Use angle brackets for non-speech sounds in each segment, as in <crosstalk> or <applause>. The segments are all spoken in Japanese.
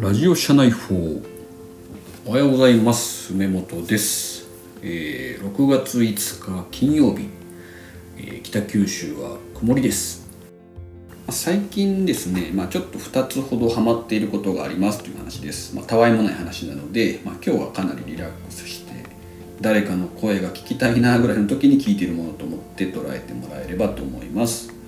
ラジオ社内法おはようございます。梅本です、えー6月5日金曜日、えー北九州は曇りです。ま最近ですね、まあ、ちょっと2つほどハマっていることがありますという話です、まあ、たわいもない話なので、まあ、今日はかなりリラックスして誰かの声が聞きたいなぐらいの時に聞いているものと思って捉えてもらえればと思います。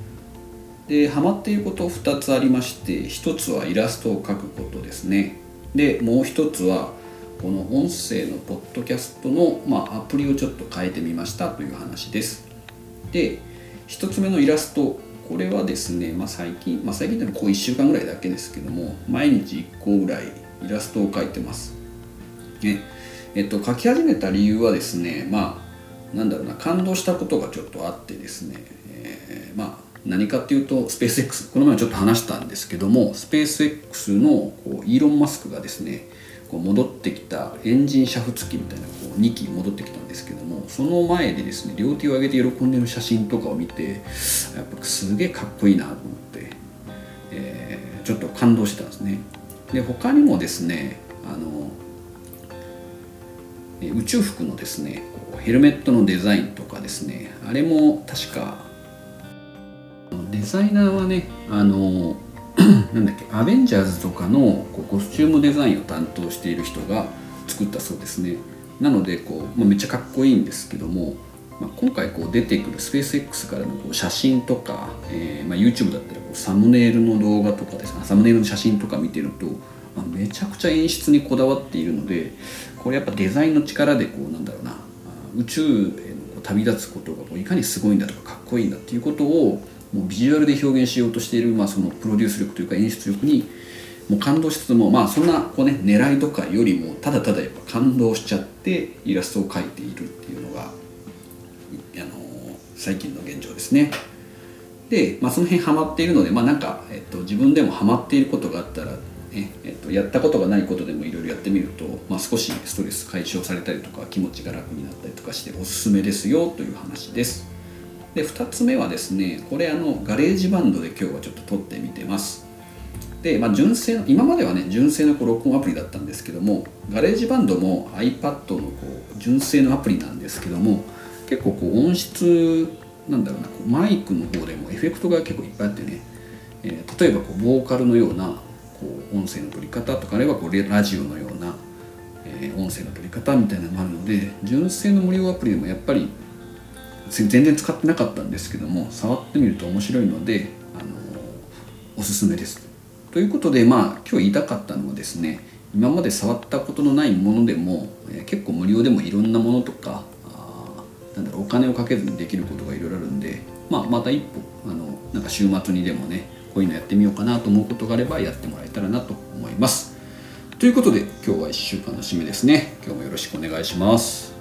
でハマっていること2つありまして1つはイラストを描くことですね。でもう1つはこの音声のポッドキャストの、まあ、アプリをちょっと変えてみましたという話です。で1つ目のイラストこれはですね、まあ、最近、まあ、最近でもこう1週間ぐらいだけですけども毎日1個ぐらいイラストを描いてます。ね。えっと描き始めた理由はですねまあなんだろうな感動したことがちょっとあってですね、何かっていうとスペース X この前ちょっと話したんですけどもスペース X のこうイーロン・マスクがですねこう戻ってきたエンジン煮沸機みたいなこう2機戻ってきたんですけどもその前でですね両手を上げて喜んでる写真とかを見てやっぱすげえかっこいいなと思って、えーちょっと感動してたんですね。で他にもですねあの宇宙服のですねヘルメットのデザインとかですねあれも確かデザイナーはねあの <clears throat> なんだっけアベンジャーズとかのこうコスチュームデザインを担当している人が作ったそうですね。なのでこう、まあ、めっちゃかっこいいんですけども、まあ、今回こう出てくるスペース X からのこう写真とか、えーまあ、YouTube だったらこうサムネイルの動画とかですね。サムネイルの写真とか見てると、ま、めちゃくちゃ演出にこだわっているのでこれやっぱデザインの力でこうなんだろうな宇宙へのこう旅立つことがこういかにすごいんだとかかっこいいんだっていうことをもうビジュアルで表現しようとしている、まあ、そのプロデュース力というか演出力にもう感動しつつもまあそんなこうね狙いとかよりもただただやっぱ感動しちゃってイラストを描いているっていうのが、あの最近の現状ですね。で、まあ、その辺ハマっているので、まあ、なんか、えっと、自分でもハマっていることがあったら、ねえっと、やったことがないことでもいろいろやってみると、まあ、少しストレス解消されたりとか気持ちが楽になったりとかしておすすめですよという話です。で2つ目はですねこれあの GarageBand で今日はちょっと録ってみてます。で、まあ、純正の今まではね純正のこう録音アプリだったんですけども GarageBand も iPad のこう純正のアプリなんですけども結構こう音質なんだろうなこうマイクの方でもエフェクトが結構いっぱいあってね、えー例えばこうボーカルのようなこう音声の取り方とかあればこうラジオのような、えー音声の取り方みたいなのもあるので純正の無料アプリでもやっぱり全然使ってなかったんですけども触ってみると面白いのであのおすすめです。ということでまあ今日言いたかったのはですね今まで触ったことのないものでも、え結構無料でもいろんなものとかあなんだろうお金をかけずにできることがいろいろあるんで、まあ、また一歩あのなんか週末にでもねこういうのやってみようかなと思うことがあればやってもらえたらなと思います。ということで今日は1週間の締めですね。今日もよろしくお願いします。